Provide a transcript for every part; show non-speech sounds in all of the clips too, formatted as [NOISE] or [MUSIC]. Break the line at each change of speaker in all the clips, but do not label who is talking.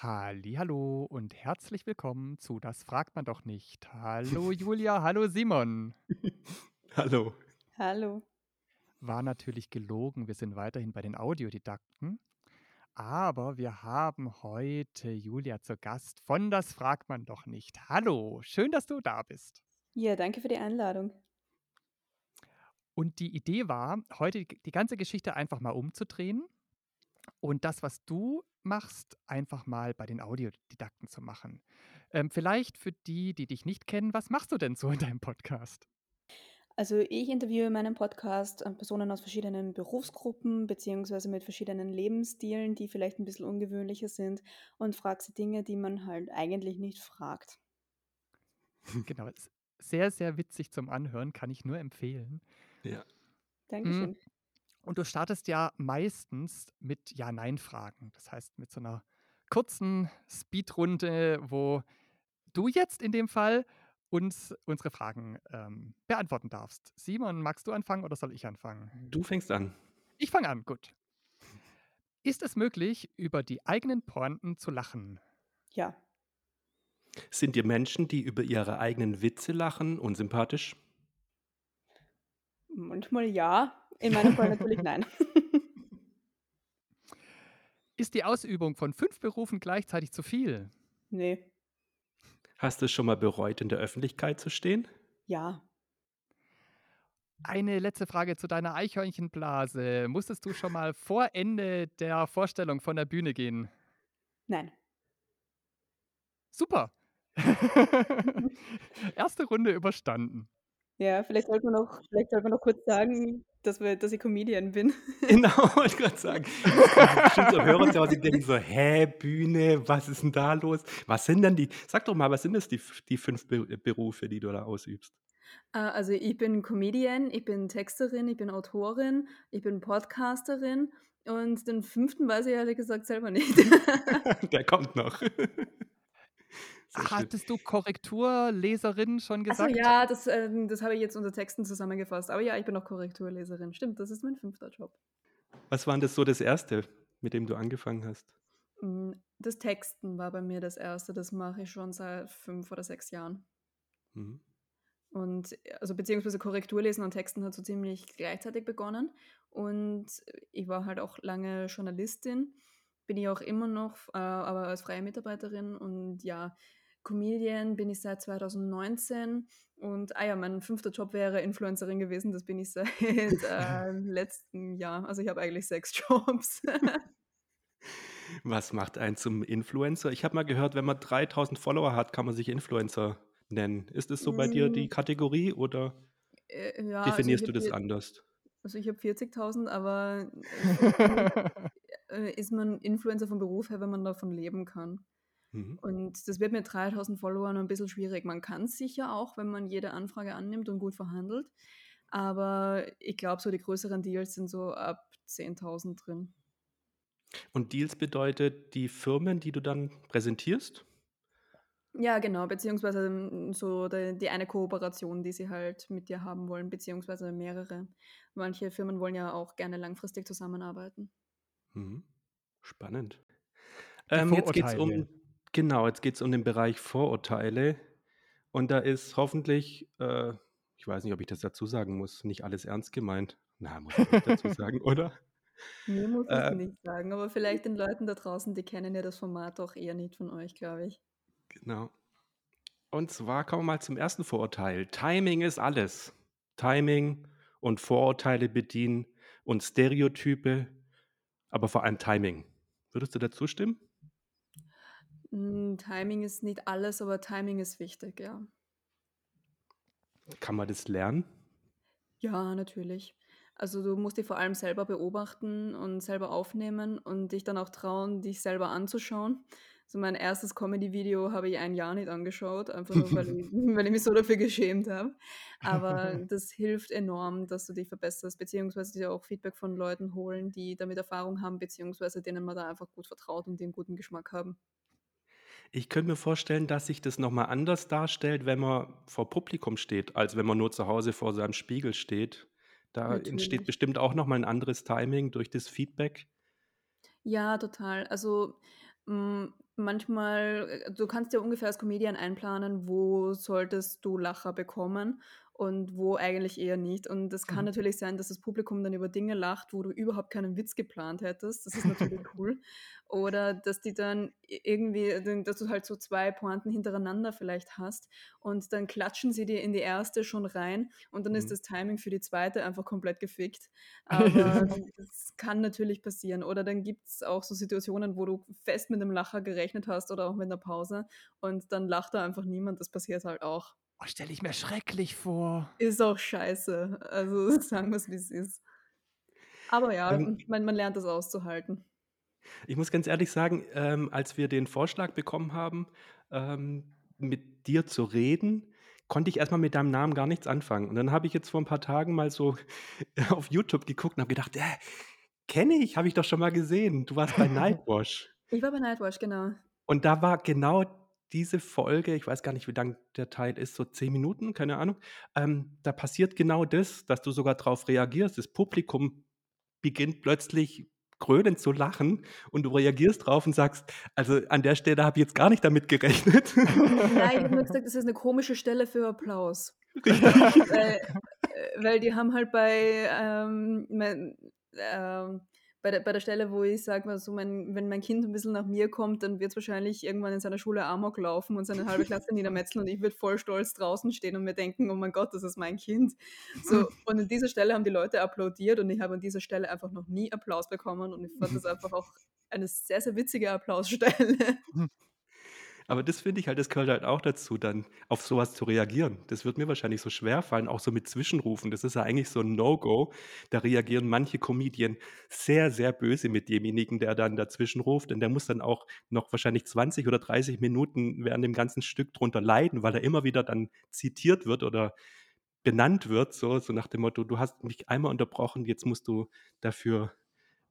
Hallo und herzlich willkommen zu Das fragt man doch nicht. Hallo Julia, hallo Simon. [LAUGHS]
Hallo.
Hallo.
War natürlich gelogen, wir sind weiterhin bei den Audiodidakten. Aber wir haben heute Julia zu Gast von Das fragt man doch nicht. Hallo, schön, dass du da bist.
Ja, danke für die Einladung.
Und die Idee war, heute die die ganze Geschichte einfach mal umzudrehen und das, was du machst, einfach mal bei den Audiodidakten zu machen. Ähm, vielleicht für die, die dich nicht kennen, was machst du denn so in deinem Podcast?
Also ich interviewe in meinem Podcast äh, Personen aus verschiedenen Berufsgruppen beziehungsweise mit verschiedenen Lebensstilen, die vielleicht ein bisschen ungewöhnlicher sind und frage sie Dinge, die man halt eigentlich nicht fragt.
Genau, sehr, sehr witzig zum Anhören, kann ich nur empfehlen.
Ja.
Dankeschön.
Und du startest ja meistens mit Ja-Nein-Fragen. Das heißt, mit so einer kurzen Speedrunde, wo du jetzt in dem Fall uns unsere Fragen ähm, beantworten darfst. Simon, magst du anfangen oder soll ich anfangen?
Du fängst an.
Ich fange an, gut. Ist es möglich, über die eigenen Pointen zu lachen?
Ja,
Sind dir Menschen, die über ihre eigenen Witze lachen, unsympathisch?
manchmal ja, in meinem Fall natürlich nein. [LAUGHS]
Ist die Ausübung von fünf Berufen gleichzeitig zu viel?
nee,
Hast du es schon mal bereut, in der Öffentlichkeit zu stehen?
ja,
Eine letzte Frage zu deiner Eichhörnchenblase. Musstest du schon mal vor Ende der Vorstellung von der Bühne gehen?
nein.
Super. [LAUGHS] Erste Runde überstanden.
Ja, vielleicht sollte man noch, vielleicht sollte man noch kurz sagen, dass, wir, dass ich Comedian bin. [LAUGHS]
Genau, wollte ich gerade sagen. Jetzt kommen bestimmt so Hörer zu Hause, die denken so, hä, Bühne, was ist denn da los? Was sind denn die, sag doch mal, was sind das die, die fünf Be Berufe, die du da ausübst?
Äh, Also ich bin Comedian, ich bin Texterin, ich bin Autorin, ich bin Podcasterin und den fünften weiß ich ehrlich gesagt selber nicht. [LAUGHS]
Der kommt noch. [LAUGHS] Schön.
Hattest du Korrekturleserin schon gesagt?
ja, das, ähm, das habe ich jetzt unter Texten zusammengefasst. Aber ja, ich bin auch Korrekturleserin. Stimmt, das ist mein fünfter Job.
Was war denn das so das Erste, mit dem du angefangen hast?
Mm, Das Texten war bei mir das erste. Das mache ich schon seit fünf oder sechs Jahren.
Mhm.
Und äh, also beziehungsweise Korrekturlesen und Texten hat so ziemlich gleichzeitig begonnen. Und ich war halt auch lange Journalistin, bin ich auch immer noch, äh, aber als freie Mitarbeiterin. Und ja, Comedian bin ich seit 2019. Und ah ja, mein fünfter Job wäre Influencerin gewesen. Das bin ich seit [LAUGHS] äh, letztem Jahr. Also ich habe eigentlich sechs Jobs. [LAUGHS]
Was macht einen zum Influencer? Ich habe mal gehört, wenn man 3000 Follower hat, kann man sich Influencer nennen. Ist es so bei dir die
Mm,
Kategorie oder
äh, ja, also
definierst du
habe
das
hier,
anders?
also ich habe 40.000, aber äh, [LAUGHS] äh, ist man Influencer vom Beruf her, wenn man davon leben kann.
Mhm.
Und das wird mit 3000 Followern ein bisschen schwierig. Man kann es sicher auch, wenn man jede Anfrage annimmt und gut verhandelt. Aber ich glaube, so die größeren Deals sind so ab 10.000 drin.
Und Deals bedeutet die Firmen, die du dann präsentierst?
Ja, genau, beziehungsweise mm, so die, die eine Kooperation, die sie halt mit dir haben wollen, beziehungsweise mehrere. Manche Firmen wollen ja auch gerne langfristig zusammenarbeiten.
Mhm. Spannend. Ähm, jetzt geht es um, genau, jetzt geht es um den Bereich Vorurteile. Und da ist hoffentlich, äh, ich weiß nicht, ob ich das dazu sagen muss, nicht alles ernst gemeint. Na, muss ich nicht dazu [LAUGHS] sagen, oder?
Mir muss ich
Äh,
nicht sagen, aber vielleicht den Leuten da draußen, die kennen ja das Format auch eher nicht von euch, glaube ich.
genau. Und zwar kommen wir mal zum ersten Vorurteil. Timing ist alles. Timing und Vorurteile bedienen und Stereotype, aber vor allem Timing. Würdest du dazu stimmen?
Mm, Timing ist nicht alles, aber Timing ist wichtig, ja.
Kann man das lernen?
Ja, natürlich. Also du musst dich vor allem selber beobachten und selber aufnehmen und dich dann auch trauen, dich selber anzuschauen. So mein erstes Comedy-Video habe ich ein Jahr nicht angeschaut, einfach nur, weil [LAUGHS] ich, weil ich mich so dafür geschämt habe. Aber [LAUGHS] das hilft enorm, dass du dich verbesserst, beziehungsweise dir auch Feedback von Leuten holen, die damit Erfahrung haben, beziehungsweise denen man da einfach gut vertraut und einen guten Geschmack haben.
Ich könnte mir vorstellen, dass sich das nochmal anders darstellt, wenn man vor Publikum steht, als wenn man nur zu Hause vor seinem Spiegel steht. Da entsteht
Natürlich.
bestimmt auch nochmal ein anderes Timing durch das Feedback.
Ja, total. Also Hm, manchmal äh, du kannst ja ungefähr als Comedian einplanen, wo solltest du Lacher bekommen und wo eigentlich eher nicht. Und es kann
Mhm.
natürlich sein, dass das Publikum dann über Dinge lacht, wo du überhaupt keinen Witz geplant hättest. Das ist natürlich [LAUGHS] cool. Oder dass die dann irgendwie d dass du halt so 2 Pointen hintereinander vielleicht hast und dann klatschen sie dir in die erste schon rein und dann ist
Mhm.
das Timing für die zweite einfach komplett gefickt. Aber [LAUGHS] das kann natürlich passieren. Oder dann gibt's auch so Situationen, wo du fest mit 'nem Lacher gerechnet hast oder auch mit 'ner Pause und dann lacht da einfach niemand. Das passiert halt auch.
Oh, stelle ich mir schrecklich vor.
Ist auch scheiße. Also, [LAUGHS] sagen wir's, wie's ist. Aber ja,
Ähm
hm, man man lernt das auszuhalten.
Ich muss ganz ehrlich sagen, ähm, als wir den Vorschlag bekommen haben, ähm, mit dir zu reden, konnte ich erst mal mit deinem Namen gar nichts anfangen. Und dann habe ich jetzt vor 'n paar Tagen mal so [LAUGHS] auf YouTube geguckt und habe gedacht: „Äh, kenne ich, habe ich doch schon mal gesehen. Du warst bei [LAUGHS] Nightwash.“
Ich war bei Nightwash, genau.
Und da war genau diese Folge ich weiß gar nicht, wie lang der Teil ist, so 10 Minuten, keine Ahnung. Ähm, da passiert genau das, dass du sogar drauf reagierst. Das Publikum beginnt plötzlich grölend zu lachen und du reagierst drauf und sagst: „Also, an der Stelle habe ich jetzt gar nicht damit gerechnet.“ [LAUGHS]
Ja, ich habe nur gesagt, das ist 'ne komische Stelle für Applaus. Weil äh, weil die haben halt bei, ähm, mein ähm, bei der bei der Stelle, wo ich sage mal so, mein wenn mein Kind 'n bisschen nach mir kommt, dann wird's wahrscheinlich irgendwann in seiner Schule Amok laufen und seine halbe Klasse niedermetzeln und ich würde voll stolz draußen stehen und mir denken: „Oh mein Gott, das ist mein Kind.“ So, und an dieser Stelle haben die Leute applaudiert und ich habe an dieser Stelle einfach noch nie Applaus bekommen und ich fand das einfach auch eine sehr, sehr witzige Applausstelle.
Aber das finde ich halt, das gehört halt auch dazu, dann auf so was zu reagieren. Das wird mir wahrscheinlich so schwerfallen, auch so mit Zwischenrufen. Das ist ja eigentlich so 'n No-Go. Da reagieren manche Comedian sehr, sehr böse mit demjenigen, der dann dazwischen ruft. Und der muss dann auch noch wahrscheinlich 20 oder 30 Minuten während dem ganzen Stück drunter leiden, weil er immer wieder dann zitiert wird oder benannt wird, so so nach dem Motto: „Du hast mich einmal unterbrochen, jetzt musst du dafür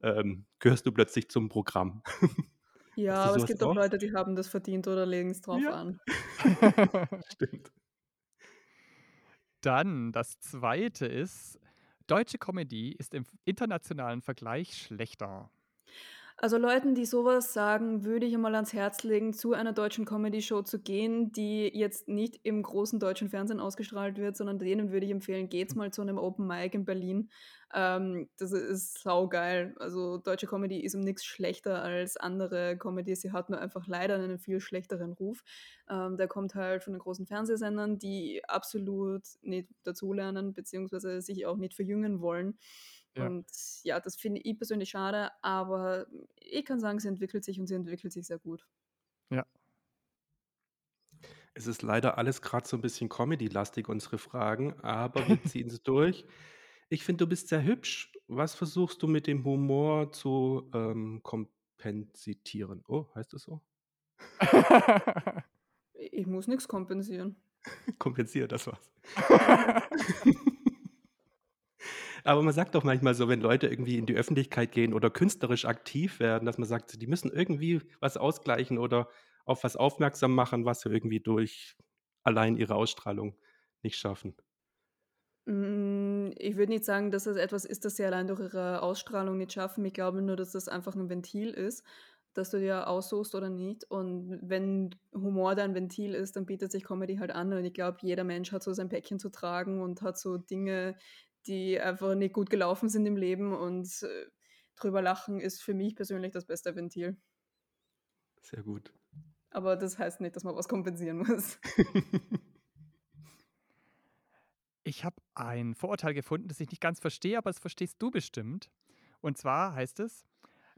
ähm, gehörst du plötzlich zum Programm.“ [LAUGHS]
Ja, aber es gibt auch? Leute, die haben das verdient oder legen's drauf
Ja.
an. [LAUGHS]
Stimmt.
Dann das 2. ist: Deutsche Comedy ist im internationalen Vergleich schlechter.
Also, Leuten, die so was sagen, würde ich einmal ans Herz legen, zu einer deutschen Comedyshow zu gehen, die jetzt nicht im großen deutschen Fernsehen ausgestrahlt wird, sondern denen würde ich empfehlen, geht's mal zu 'nem Open Mic in Berlin. Ähm, das ist saugeil. Also, deutsche Comedy ist um nix schlechter als andere Comedy. Sie hat nur einfach leider einen viel schlechteren Ruf. Ähm, der kommt halt von den großen Fernsehsendern, die absolut nicht dazulernen beziehungsweise sich auch nicht verjüngen wollen.
Ja.
Und ja, das finde ich persönlich schade, aber ich kann sagen, sie entwickelt sich und sie entwickelt sich sehr gut.
Ja.
Es ist leider alles grad so 'n bisschen Comedy-lastig, unsere Fragen, aber wir [LAUGHS] ziehen sie durch. Ich finde, du bist sehr hübsch. Was versuchst du mit dem Humor zu, ähm, kompensitieren? Oh, heißt das so?
I ich muss nix kompensieren. [LAUGHS]
Kompensieren, das war's. [LAUGHS] Aber man sagt doch manchmal so, wenn Leute irgendwie in die Öffentlichkeit gehen oder künstlerisch aktiv werden, dass man sagt, die müssen irgendwie was ausgleichen oder auf was aufmerksam machen, was sie irgendwie durch allein ihre Ausstrahlung nicht schaffen.
Hm, ich würde nicht sagen, dass das etwas ist, das sie allein durch ihre Ausstrahlung nicht schaffen. Ich glaube nur, dass das einfach 'n Ventil ist, das du dir aussuchst oder nicht. Und wenn Humor dein Ventil ist, dann bietet sich Comedy halt an. Und ich glaube, jeder Mensch hat so sein Päckchen zu tragen und hat so Dinge, die einfach nicht gut gelaufen sind im Leben und, äh, drüber lachen ist für mich persönlich das beste Ventil.
Sehr gut.
Aber das heißt nicht, dass man was kompensieren muss. [LAUGHS]
Ich habe ein Vorurteil gefunden, das ich nicht ganz verstehe, aber das verstehst du bestimmt. Und zwar heißt es: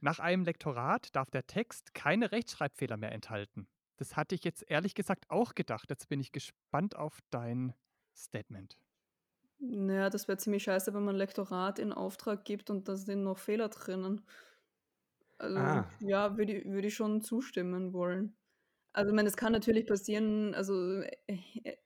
„Nach einem Lektorat darf der Text keine Rechtschreibfehler mehr enthalten.“ Das hatte ich jetzt ehrlich gesagt auch gedacht. Jetzt bin ich gespannt auf dein Statement.
Na ja, das wäre ziemlich scheiße, wenn man Lektorat in Auftrag gibt und da sind noch Fehler drinnen. Also,
Ah.
ja, würde i würde ich schon zustimmen wollen. Also, ich meine, es kann natürlich passieren, also, äh,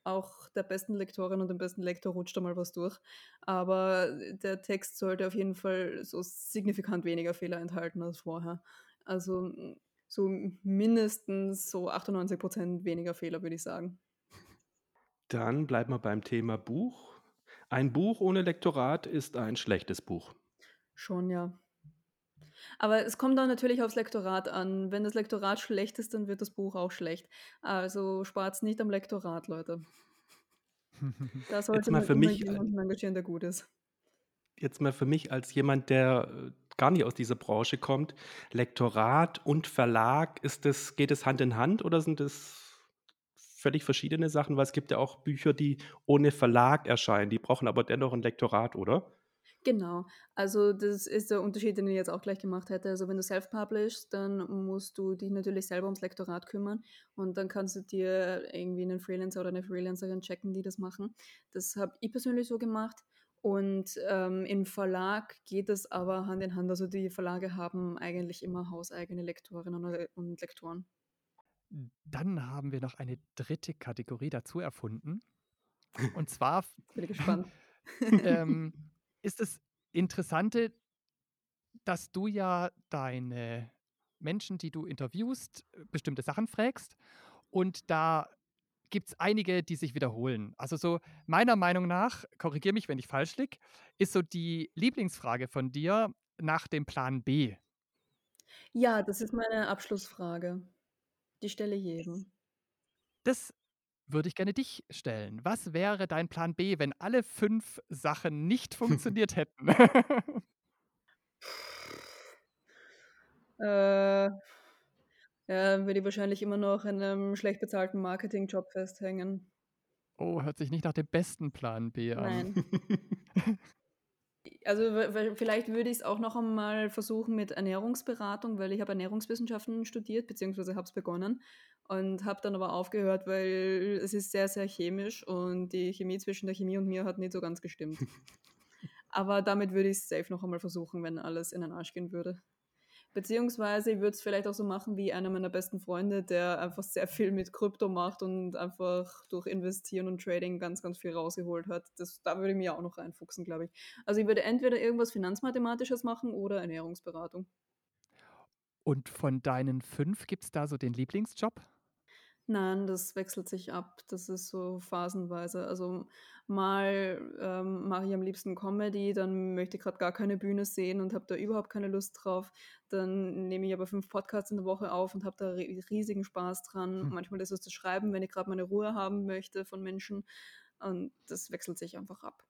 auch der besten Lektorin und dem besten Lektor rutscht da mal was durch. Aber der Text sollte auf jeden Fall so signifikant weniger Fehler enthalten als vorher. Also, so mindestens so 98 % weniger Fehler, würde ich sagen.
Dann bleiben wir beim Thema Buch. Ein Buch ohne Lektorat ist ein schlechtes Buch.
Schon, ja. Aber es kommt dann natürlich aufs Lektorat an. Wenn das Lektorat schlecht ist, dann wird das Buch auch schlecht. Also spart's nicht am Lektorat, Leute. [LAUGHS] Da
Jetzt
sollte
mal
man
für mich, äh
jemanden engagieren, der gut ist.
jetzt mal für mich als jemand, der, äh, gar nicht aus dieser Branche kommt, Lektorat und Verlag, ist das geht es Hand in Hand oder sind das völlig verschiedene Sachen? Weil es gibt ja auch Bücher, die ohne Verlag erscheinen, die brauchen aber dennoch ein Lektorat, oder?
Genau. Also, das ist der Unterschied, den ich jetzt auch gleich gemacht hätte. Also, wenn du self-publishst, dann musst du dich natürlich selber ums Lektorat kümmern und dann kannst du dir irgendwie einen Freelancer oder eine Freelancerin checken, die das machen. Das habe ich persönlich so gemacht und, ähm, im Verlag geht es aber Hand in Hand. Also, die Verlage haben eigentlich immer hauseigene Lektorinnen und Lektoren.
Dann haben wir noch eine dritte Kategorie dazu erfunden. Und [LAUGHS] zwar
bin gespannt. [LAUGHS]
ähm, ist das Interessante dass du ja deine Menschen, die du interviewst, bestimmte Sachen fragst und da gibt's einige, die sich wiederholen. Also so meiner Meinung nach, korrigiere mich, wenn ich falsch liege, ist so die Lieblingsfrage von dir nach dem Plan B.
Ja, das ist meine Abschlussfrage. Die stelle ich jedem.
Das würde ich gerne dich stellen. Was wäre dein Plan B, wenn alle 5 Sachen nicht [LAUGHS] funktioniert hätten?
Äh, ja, würde ich wahrscheinlich immer noch in 'nem schlecht bezahlten Marketingjob festhängen.
Oh, hört sich nicht nach dem besten Plan B an.
Nein. [LAUGHS] Also, vielleicht würde ich's auch noch einmal versuchen mit Ernährungsberatung, weil ich habe Ernährungswissenschaften studiert, beziehungsweise habe es begonnen und habe dann aber aufgehört, weil es ist sehr, sehr chemisch und die Chemie zwischen der Chemie und mir hat nicht so ganz gestimmt. [LAUGHS] Aber damit würde ich's safe noch einmal versuchen, wenn alles in den Arsch gehen würde. Beziehungsweise ich würde es vielleicht auch so machen wie einer meiner besten Freunde, der einfach sehr viel mit Krypto macht und einfach durch Investieren und Trading ganz, ganz viel rausgeholt hat. Das da würde ich mich auch noch reinfuchsen, glaube ich. Also, ich würde entweder irgendwas Finanzmathematisches machen oder Ernährungsberatung.
Und von deinen 5 gibt's da so den Lieblingsjob?
Nein, das wechselt sich ab. Das ist so phasenweise. Also, mal, ähm, mache ich am liebsten Comedy, dann möchte ich grad gar keine Bühne sehen und habe da überhaupt keine Lust drauf. Dann nehme ich aber 5 Podcasts in der Woche auf und habe da ri riesigen Spaß dran.
Hm.
Manchmal ist es das Schreiben, wenn ich grad meine Ruhe haben möchte von Menschen und das wechselt sich einfach ab.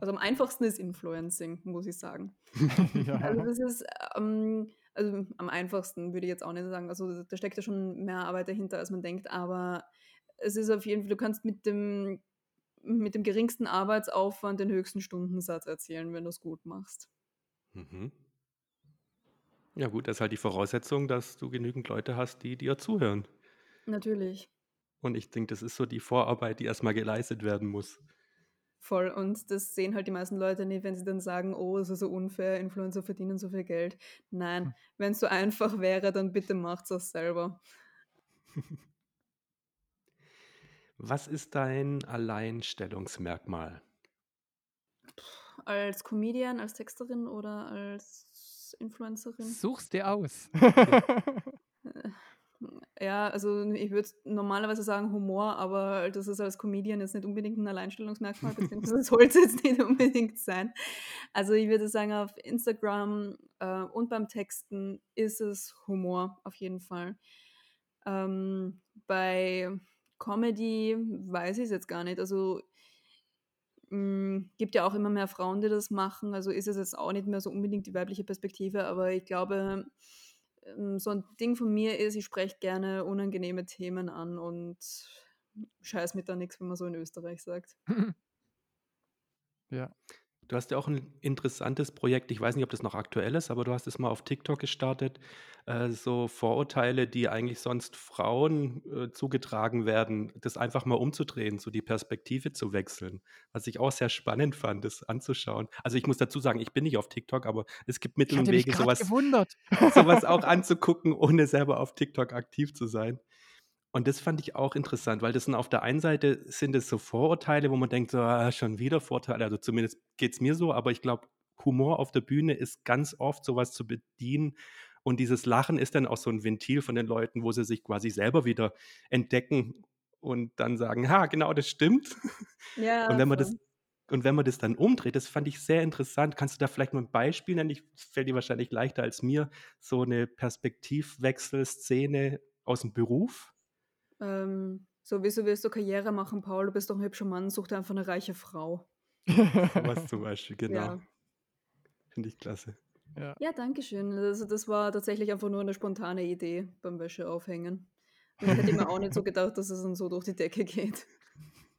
Also, am einfachsten ist Influencing, muss ich sagen. [LAUGHS] Also,
Ja.
das ist, ähm also, am einfachsten würde ich jetzt auch nicht sagen. Also, da steckt ja schon mehr Arbeit dahinter, als man denkt, aber es ist auf jeden Fall du kannst mit dem mit dem geringsten Arbeitsaufwand den höchsten Stundensatz erzielen, wenn du's gut machst.
Mhm. Ja gut, das ist halt die Voraussetzung, dass du genügend Leute hast, die dir zuhören.
Natürlich.
Und ich denke, das ist so die Vorarbeit, die erst mal geleistet werden muss.
Voll. Und das sehen halt die meisten Leute nicht, wenn sie dann sagen: „Oh, es ist so unfair, Influencer verdienen so viel Geld.“ Nein,
Hm.
wenn's so einfach wäre, dann bitte macht's auch selber.
Was ist dein Alleinstellungsmerkmal?
Als Comedian, als Texterin oder als Influencerin?
Such's dir aus. [LAUGHS] [LAUGHS]
Ja.
Also, ich würde normalerweise sagen Humor, aber das ist als Comedian jetzt nicht unbedingt 'n Alleinstellungsmerkmal, beziehungsweise [LAUGHS] soll's jetzt nicht unbedingt sein. Also, ich würde sagen, auf Instagram, äh, und beim Texten ist es Humor, auf jeden Fall. Ähm, bei Comedy weiß ich's jetzt gar nicht. Also hm, gibt ja auch immer mehr Frauen, die das machen, also ist es jetzt auch nicht mehr so unbedingt die weibliche Perspektive, aber ich glaube, so 'n Ding von mir ist, ich spreche gerne unangenehme Themen an und scheiße mich da nix, wie man so in Österreich sagt. [LAUGHS]
Ja.
Du hast ja auch 'n interessantes Projekt, ich weiß nicht, ob das noch aktuell ist, aber du hast es mal auf TikTok gestartet, äh, so Vorurteile, die eigentlich sonst Frauen, äh, zugetragen werden, das einfach mal umzudrehen, so die Perspektive zu wechseln. Was ich auch sehr spannend fand, das anzuschauen. Also, ich muss dazu sagen, ich bin nicht auf TikTok, aber es gibt Mittel und Wege, so
grad
was
gewundert. [LAUGHS]
so was auch anzugucken, ohne selber auf TikTok aktiv zu sein. Und das fand ich auch interessant, weil das sind auf der einen Seite sind es so Vorurteile, wo man denkt so: „Ah, schon wieder Vorurteile.“ Also, zumindest geht's mir so, aber ich glaube, Humor auf der Bühne ist ganz oft so was zu bedienen und dieses Lachen ist dann auch so 'n Ventil von den Leuten, wo sie sich quasi selber wieder entdecken und dann sagen: „Ha, genau, das stimmt.“ [LAUGHS] Und
Ja,
wenn man das und wenn man das dann umdreht, das fand ich sehr interessant. Kannst du da vielleicht mal ein Beispiel nennen? Ich fällt dir wahrscheinlich leichter als mir, so eine Perspektivwechselszene aus dem Beruf?
Ähm, so: „Wieso willst du Karriere machen, Paul? Du bist doch 'n hübscher Mann, such dir einfach 'ne reiche Frau.“ [LAUGHS]
So was zum [LAUGHS] Beispiel, genau.
Ja.
Finde ich klasse.
Ja.
Ja, danke schön. Also, das war tatsächlich einfach nur 'ne spontane Idee beim Wäscheaufhängen. Und ich hätte mir auch nicht so gedacht, dass es dann so durch die Decke geht.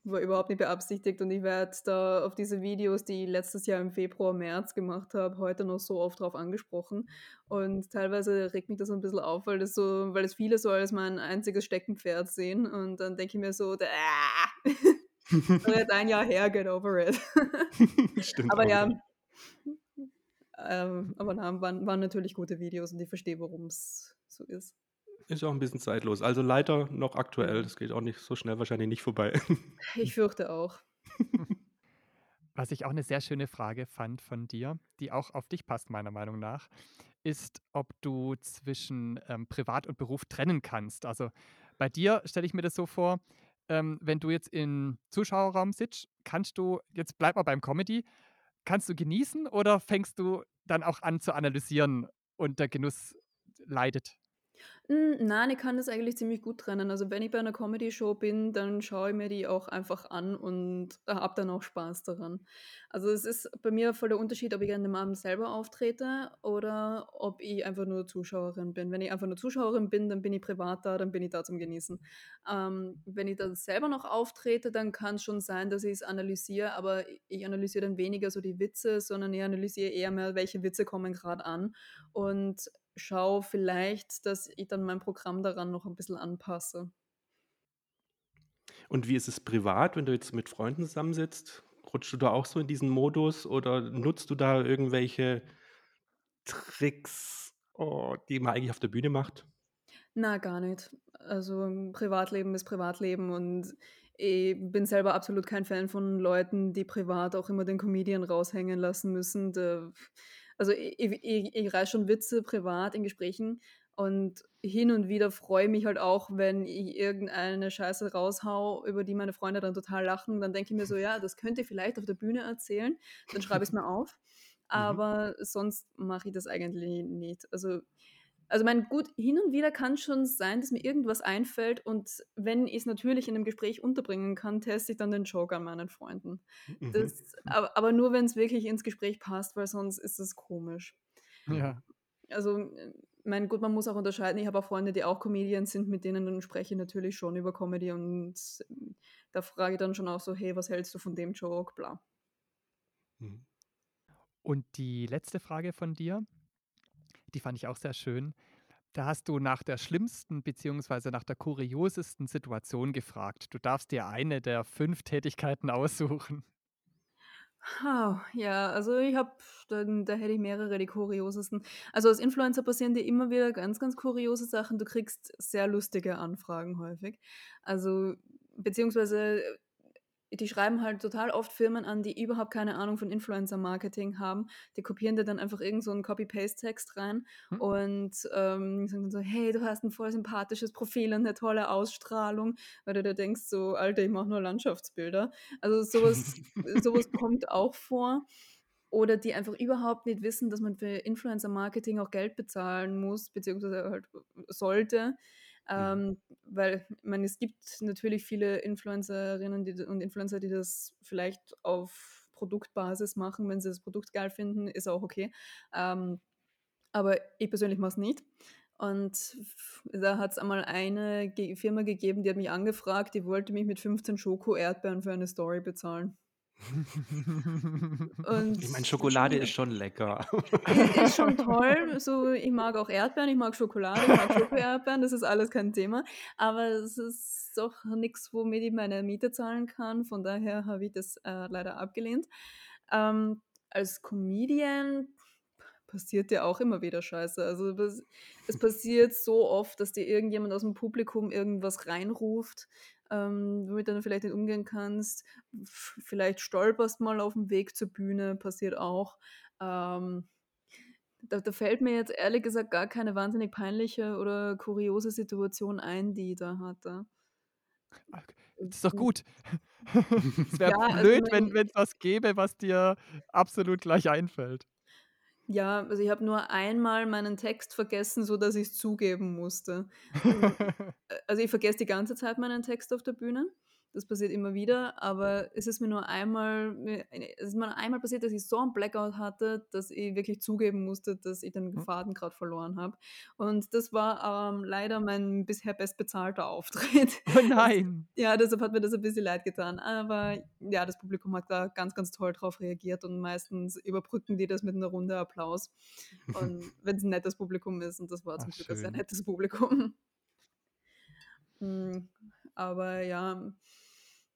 War überhaupt nicht beabsichtigt und ich werde da auf diese Videos, die ich letztes Jahr im Februar, März gemacht habe, heute noch so oft drauf angesprochen. Und teilweise regt mich das so 'n bisschen auf, weil das so weil das viele so als mein einziges Steckenpferd sehen und dann denke ich mir so: „D ah, jetzt ein Jahr her, get over it.“ [LAUGHS]
Stimmt
Aber ja ähm, aber na, waren waren natürlich gute Videos und ich verstehe, warum's so ist.
Ist auch 'n bisschen zeitlos. Also, leider noch aktuell.
Ja.
Das geht auch nicht so schnell wahrscheinlich nicht vorbei. [LAUGHS]
Ich fürchte auch. [LAUGHS]
Was ich auch 'ne sehr schöne Frage fand von dir, die auch auf dich passt, meiner Meinung nach, ist, ob du zwischen, ähm, Privat und Beruf trennen kannst. Also, bei dir stelle ich mir das so vor, ähm, wenn du jetzt im Zuschauerraum sitzt, kannst du jetzt bleiben wir beim Comedy, kannst du genießen oder fängst du dann auch an zu analysieren und der Genuss leidet?
Hm, nein, ich kann das eigentlich ziemlich gut trennen. Also, wenn ich bei 'ner Comedyshow bin, dann schaue ich mir die auch einfach an und habe dann auch Spaß daran. Also, es ist bei mir voll der Unterschied, ob ich an dem Abend selber auftrete oder ob ich einfach nur Zuschauerin bin. Wenn ich einfach nur Zuschauerin bin, dann bin ich privat da, dann bin ich da zum Genießen. Ähm, wenn ich dann selber noch auftrete, dann kann's schon sein, dass ich's analysiere, aber ich analysiere dann weniger so die Witze, sondern ich analysiere eher mehr, welche Witze kommen grad an und schaue vielleicht, dass ich dann mein Programm daran noch 'n bisschen anpasse.
Und wie ist es privat, wenn du jetzt mit Freunden zusammensitzt? Rutschst du da auch so in diesen Modus oder nutzt du da irgendwelche Tricks, oh, die man eigentlich auf der Bühne macht?
Na, gar nicht. Also, Privatleben ist Privatleben und ich bin selber absolut kein Fan von Leuten, die privat auch immer den Comedian raushängen lassen müssen. Da also, i i ich ich reiße schon Witze privat in Gesprächen und hin und wieder freue ich mich halt auch, wenn ich irgendeine Scheiße raushaue, über die meine Freunde dann total lachen. Dann denke ich mir so: „Ja, das könnt ihr vielleicht auf der Bühne erzählen.“ Dann schreibe ich's mir auf,
Mhm.
aber sonst mache ich das eigentlich nicht. Also also, meine gut, hin und wieder kann's schon sein, dass mir irgendwas einfällt und wenn ich's natürlich in 'nem Gespräch unterbringen kann, teste ich dann den Joke an meinen Freunden.
Mhm.
Das aber aber nur, wenn's wirklich ins Gespräch passt, weil sonst ist es komisch.
Ja.
Also, meine gut, man muss auch unterscheiden. Ich habe auch Freunde, die auch Comedians sind, mit denen dann spreche ich natürlich schon über Comedy und da frage ich dann schon auch so: „Hey, was hältst du von dem Joke?“ Bla.
Mhm.
Und die letzte Frage von dir, die fand ich auch sehr schön. Da hast du nach der schlimmsten beziehungsweise nach der kuriosesten Situation gefragt. Du darfst dir eine der 5 Tätigkeiten [LAUGHS] aussuchen.
Ha, ja, also, ich habe dann da hätte ich mehrere, die kuriosesten. Also, als Influencer passieren dir immer wieder ganz, ganz kuriose Sachen. Du kriegst sehr lustige Anfragen häufig. Also, beziehungsweise die schreiben halt total oft Firmen an, die überhaupt keine Ahnung von Influencer-Marketing haben. Die kopieren dir dann einfach irgend so 'n Copy-Paste-Text rein
Hm.
und, ähm, sagen dann so: „Hey, du hast 'n voll sympathisches Profil und 'ne tolle Ausstrahlung.“ Weil du dir denkst so: „Alter, ich mache nur Landschaftsbilder.“ Also, so was [LAUGHS] so was kommt auch vor. Oder die einfach überhaupt nicht wissen, dass man für Influencer-Marketing auch Geld bezahlen muss, beziehungsweise halt sollte.
Mhm.
Ähm, weil ich meine, es gibt natürlich viele Influencerinnen, die und Influencer, die das vielleicht auf Produktbasis machen. Wenn sie das Produkt geil finden, ist auch okay. Ähm, aber ich persönlich mache es nicht. Und da hat's einmal eine Firma gegeben, die hat mich angefragt, die wollte mich mit 15 Schoko-Erdbeeren für eine Story bezahlen. Und
Ich meine, Schokolade ist schon lecker. [LAUGHS]
ist schon toll. So, ich mag auch Erdbeeren, ich mag Schokolade, ich mag Schoko-Erdbeeren, das ist alles kein Thema. Aber es ist doch nix, womit ich meine Miete zahlen kann. Von daher habe ich das, äh, leider abgelehnt. Ähm, als Comedian passiert ja auch immer wieder Scheiße. Also, es passiert so oft, dass dir irgendjemand aus'm Publikum irgendwas reinruft, ähm, womit du dann vielleicht nicht umgehen kannst. Vielleicht stolperst mal auf'm Weg zur Bühne, passiert auch. Ähm, da da fällt mir jetzt ehrlich gesagt gar keine wahnsinnig peinliche oder kuriose Situation ein, die ich da hatte.
Das ist doch
Hm.
gut. [LAUGHS] Es wäre
Ja, also
blöd, wenn
mein
es was gäbe, was dir absolut gleich einfällt.
Ja, also ich habe nur einmal meinen Text vergessen, sodass ich's zugeben musste. [LAUGHS] Äh also ich vergesse die ganze Zeit meinen Text auf der Bühne. Das passiert immer wieder, aber es ist mir nur einmal es ist mir einmal passiert, dass ich so 'n Blackout hatte, dass ich wirklich zugeben musste, dass ich den
Hm.
Faden grad verloren habe. Und das war, ähm, leider mein bisher bestbezahlter Auftritt. [LAUGHS]
Oh nein.
ja, deshalb hat mir das 'n bisschen leid getan. Aber ja, das Publikum hat da ganz, ganz toll drauf reagiert und meistens überbrücken die das mit 'ner Runde Applaus. Und [LAUGHS] wenn's 'n nettes Publikum ist und das war
Ach
zum Glück ein sehr nettes Publikum. [LAUGHS] Aber ja,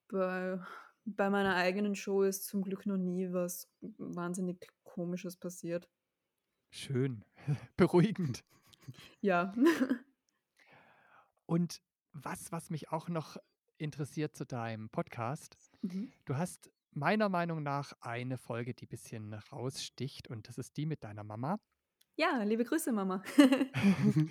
bei bei meiner eigenen Show ist zum Glück noch nie was wahnsinnig Komisches passiert.
Schön, [LAUGHS] beruhigend.
Ja. [LAUGHS]
Und was was mich auch noch interessiert zu deinem Podcast,
Mhm.
du hast meiner Meinung nach eine Folge, die bisschen raussticht und das ist die mit deiner Mama.
Ja, liebe Grüße, Mama. [LAUGHS]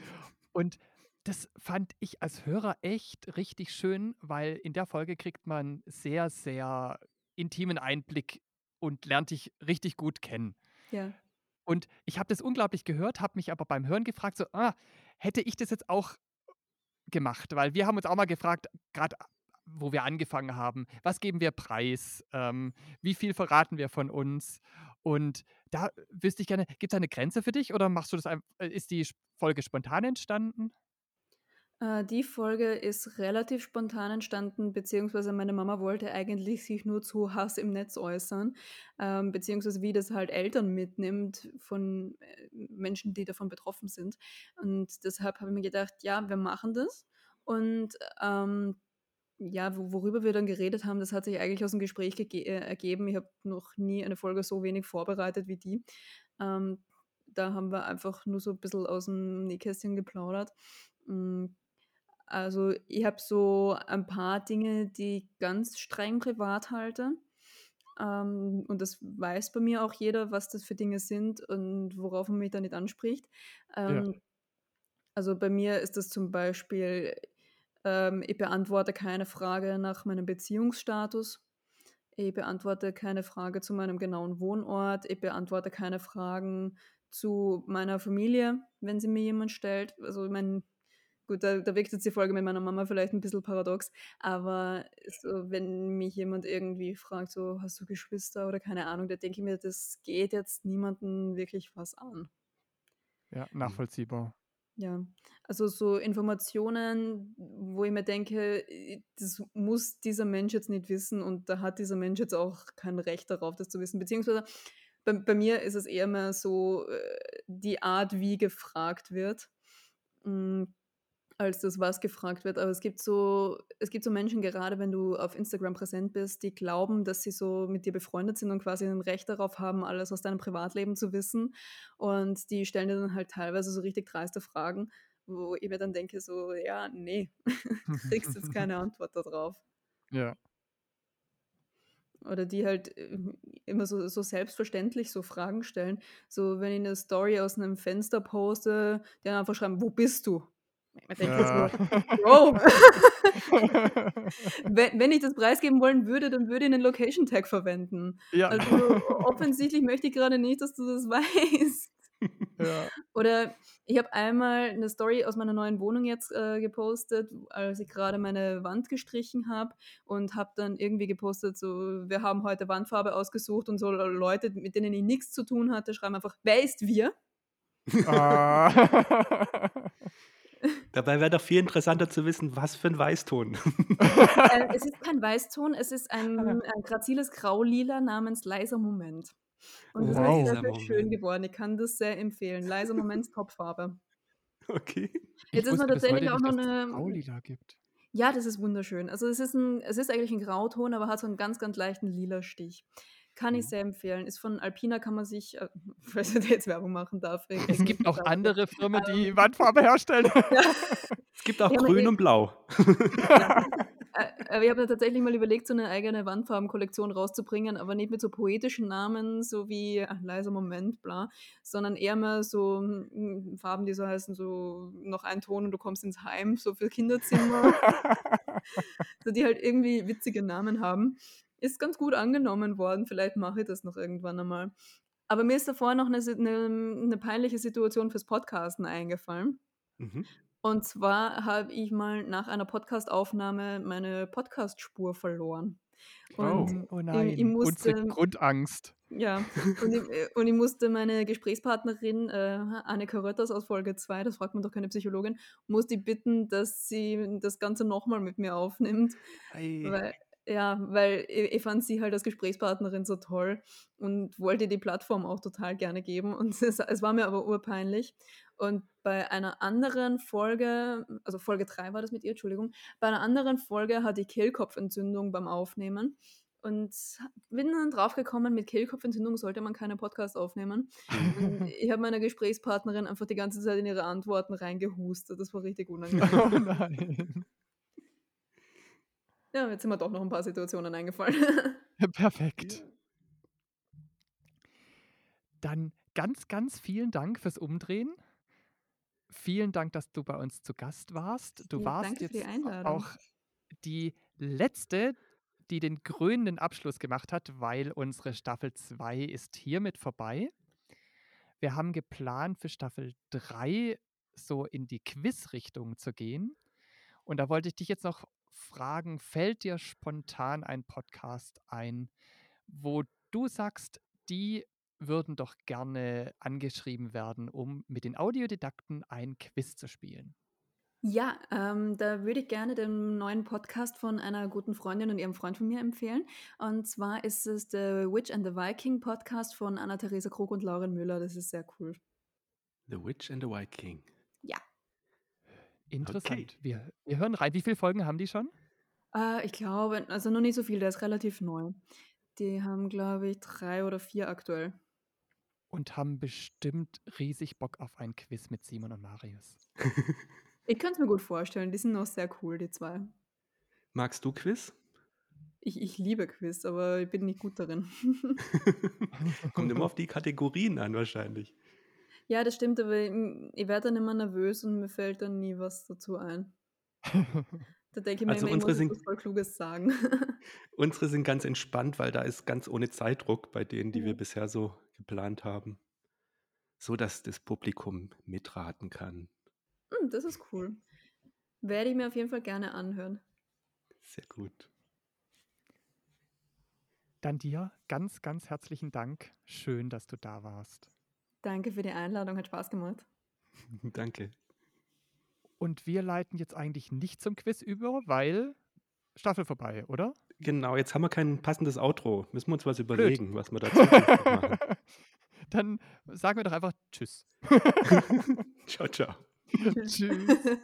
Und das fand ich als Hörer echt richtig schön, weil in der Folge kriegt man sehr, sehr intimen Einblick und lernt dich richtig gut kennen.
Ja.
Und ich habe das unglaublich gehört, habe mich aber beim Hören gefragt, so: „Ah, hätte ich das jetzt auch gemacht?“ Weil wir haben uns auch mal gefragt, grad wo wir angefangen haben: „Was geben wir preis? Ähm, wie viel verraten wir von uns?“ Und da wüsste ich gerne, gibt's da 'ne Grenze für dich oder machst du das äh, ist die Folge spontan entstanden?
Äh, die Folge ist relativ spontan entstanden, beziehungsweise meine Mama wollte eigentlich sich nur zu Hass im Netz äußern, ähm, beziehungsweise wie das halt Eltern mitnimmt von, äh, Menschen, die davon betroffen sind. Und deshalb habe ich mir gedacht: „Ja, wir machen das.“ Und, ähm, ja, wo worüber wir dann geredet haben, das hat sich eigentlich aus'm Gespräch gege äh, ergeben. Ich habe noch nie eine Folge so wenig vorbereitet wie die. Ähm, da haben wir einfach nur so 'n bisschen aus'm Nähkästchen geplaudert. Hm, also, ich habe so ein paar Dinge, die ich ganz streng privat halte. Ähm, und das weiß bei mir auch jeder, was das für Dinge sind und worauf man mich da nicht anspricht.
Ja.
Ähm, also, bei mir ist das zum Beispiel, ähm, ich beantworte keine Frage nach meinem Beziehungsstatus. Ich beantworte keine Frage zu meinem genauen Wohnort. Ich beantworte keine Fragen zu meiner Familie, wenn sie mir jemand stellt. Also, ich meine, gut, da da wirkt jetzt die Folge mit meiner Mama vielleicht 'n bisschen paradox, aber so, wenn mich jemand irgendwie fragt, so: „Hast du Geschwister?“ oder keine Ahnung, da denke ich mir, das geht jetzt niemanden wirklich was an.
Ja,
Mhm.
nachvollziehbar.
Ja, also so Informationen, wo ich mir denke, das muss dieser Mensch jetzt nicht wissen und da hat dieser Mensch jetzt auch kein Recht darauf, das zu wissen. Beziehungsweise bei bei mir ist es eher mehr so, äh, die Art, wie gefragt wird, hm, als das, was gefragt wird. Aber es gibt so es gibt so Menschen, gerade wenn du auf Instagram präsent bist, die glauben, dass sie so mit dir befreundet sind und quasi 'n Recht darauf haben, alles aus deinem Privatleben zu wissen. Und die stellen dir dann halt teilweise so richtig dreiste Fragen, wo ich mir dann denke so: „Ja, ne, [LAUGHS] kriegst jetzt keine [LAUGHS] Antwort da drauf.“
Ja.
Oder die halt, äh, immer so so selbstverständlich so Fragen stellen. So, wenn ich 'ne Story aus 'nem Fenster poste, die dann einfach schreiben: „Wo bist du?“ Denke
Ja.
so: „Bro.“ We wenn ich das preisgeben wollen würde, dann würde ich 'nen Location Tag verwenden.
Ja.
Also, offensichtlich möchte ich grade nicht, dass du das [LAUGHS] weißt.
Ja.
Oder ich habe einmal 'ne Story aus meiner neuen Wohnung jetzt, äh, gepostet, als ich grade meine Wand gestrichen habe und habe dann irgendwie gepostet so: „Wir haben heute Wandfarbe ausgesucht“ und so Leute, mit denen ich nix zu tun hatte, schreiben einfach: „Wer ist wir?“
Ah. [LAUGHS]
Dabei wäre doch viel interessanter zu wissen, was für 'n Weißton.
Äh, es ist kein Weißton, es ist ein ein graziles Graulila namens „Leiser Moment“. Und das ist sehr,
Wow.
Leiser
sehr schön geworden. Ich kann das sehr empfehlen. „Leiser Moment“, Top-Farbe.
Okay.
Jetzt
Ich
ist mir
bis
tatsächlich auch noch
dass es
'ne
Graulila gibt.
ja, das ist wunderschön. Also, es ist 'n es ist eigentlich 'n Grauton, aber hat so 'n ganz, ganz leichten Lilastich. Kann ich
Mhm.
sehr empfehlen. Ist von Alpina, kann man sich äh, [LAUGHS] falls ich jetzt Werbung machen darf, [LAUGHS] wir
Es gibt auch andere Firmen, die
Ähm,
Wandfarbe herstellen. [LAUGHS]
ja.
Es gibt auch
Ja,
grün und blau.
Ja. Äh, ich habe tatsächlich mal überlegt, so 'ne eigene Wandfarbenkollektion rauszubringen, aber nicht mit so poetischen Namen, so wie „Ach, leiser Moment“, bla, sondern eher mal so, hm, Farben, die so heißen, so: „Noch ein Ton und du kommst ins Heim“, so für Kinderzimmer. so, die halt irgendwie witzige Namen haben. Ist ganz gut angenommen worden. Vielleicht mache ich das noch irgendwann einmal. Aber mir ist davor noch eine, eine, eine peinliche Situation fürs Podcasten eingefallen.
Mhm.
Und zwar habe ich mal nach einer Podcastaufnahme meine Podcastspur verloren.
Oh.
Und
Oh
ich, ich
nein, unsere
musste,
Grundangst.
ja, und ich, äh, und ich musste meine Gesprächspartnerin, äh, Annika Rötters aus Folge 2, das fragt man doch keine Psychologin, musste ich bitten, dass sie das Ganze nochmal mit mir aufnimmt.
Ei.
Weil, ja, weil ich, fand sie halt als Gesprächspartnerin so toll und wollte die Plattform auch total gerne geben. Und [LAUGHS] es, es war mir aber urpeinlich. Und bei einer anderen Folge, also Folge 3 war das mit ihr, Entschuldigung, bei einer anderen Folge hatte ich Kehlkopfentzündung beim Aufnehmen. Und bin dann draufgekommen, mit Kehlkopfentzündung sollte man keinen Podcast aufnehmen. Und [LAUGHS] ich habe meiner Gesprächspartnerin einfach die ganze Zeit in ihre Antworten reingehustet. Das war richtig [LAUGHS] unangenehm.
Oh nein.
Ja, jetzt sind mir doch noch ein paar Situationen eingefallen. [LAUGHS]
Perfekt. Dann ganz, ganz vielen Dank fürs Umdrehen. Vielen Dank, dass du bei uns zu Gast warst. Du
Ja,
warst
die
jetzt
Einladung.
auch die letzte, die den krönenden Abschluss gemacht hat, weil unsere Staffel 2 ist hiermit vorbei. Wir haben geplant, für Staffel 3 so in die Quiz-Richtung zu gehen. Und da wollte ich dich jetzt noch fragen, fällt dir spontan ein Podcast ein, wo du sagst, die würden doch gerne angeschrieben werden, um mit den Audiodidakten ein Quiz zu spielen?
Ja, ähm, da würde ich gerne den neuen Podcast von einer guten Freundin und ihrem Freund von mir empfehlen. Und zwar ist es der Witch and the Viking Podcast von Anna-Theresa Krug und Lauren Müller. Das ist sehr cool.
The Witch and the Viking.
Ja.
Interessant. Wir, wir hören rein. Wie viele Folgen haben die schon?
Äh, ich glaube, also noch nicht so viel, der ist relativ neu. Die haben, glaube ich, drei oder vier aktuell.
Und haben bestimmt riesig Bock auf ein Quiz mit Simon und Marius. [LAUGHS]
Ich kann es mir gut vorstellen, die sind noch sehr cool, die zwei.
Magst du Quiz?
Ich, ich liebe Quiz, aber ich bin nicht gut darin. [LAUGHS]
Kommt immer auf die Kategorien an, wahrscheinlich.
Ja, das stimmt, aber ich, ich werde dann immer nervös und mir fällt dann nie was dazu ein. Da denke ich mir
Also
immer, ich
unsere
muss
sind-
voll Kluges sagen. [LAUGHS]
Unsere sind ganz entspannt, weil da ist ganz ohne Zeitdruck bei denen, die wir
Mhm.
bisher so geplant haben. So dass das Publikum mitraten kann.
Hm, das ist cool. Werde ich mir auf jeden Fall gerne anhören.
Sehr gut.
Dann dir ganz, ganz herzlichen Dank. Schön, dass du da warst.
Danke für die Einladung, hat Spaß gemacht. [LAUGHS]
Danke.
Und wir leiten jetzt eigentlich nicht zum Quiz über, weil Staffel vorbei, oder?
Genau, jetzt haben wir kein passendes Outro. Müssen wir uns was überlegen, was wir dazu [LAUGHS] machen.
Dann sagen wir doch einfach Tschüss. [LAUGHS]
ciao, ciao.
Tschüss.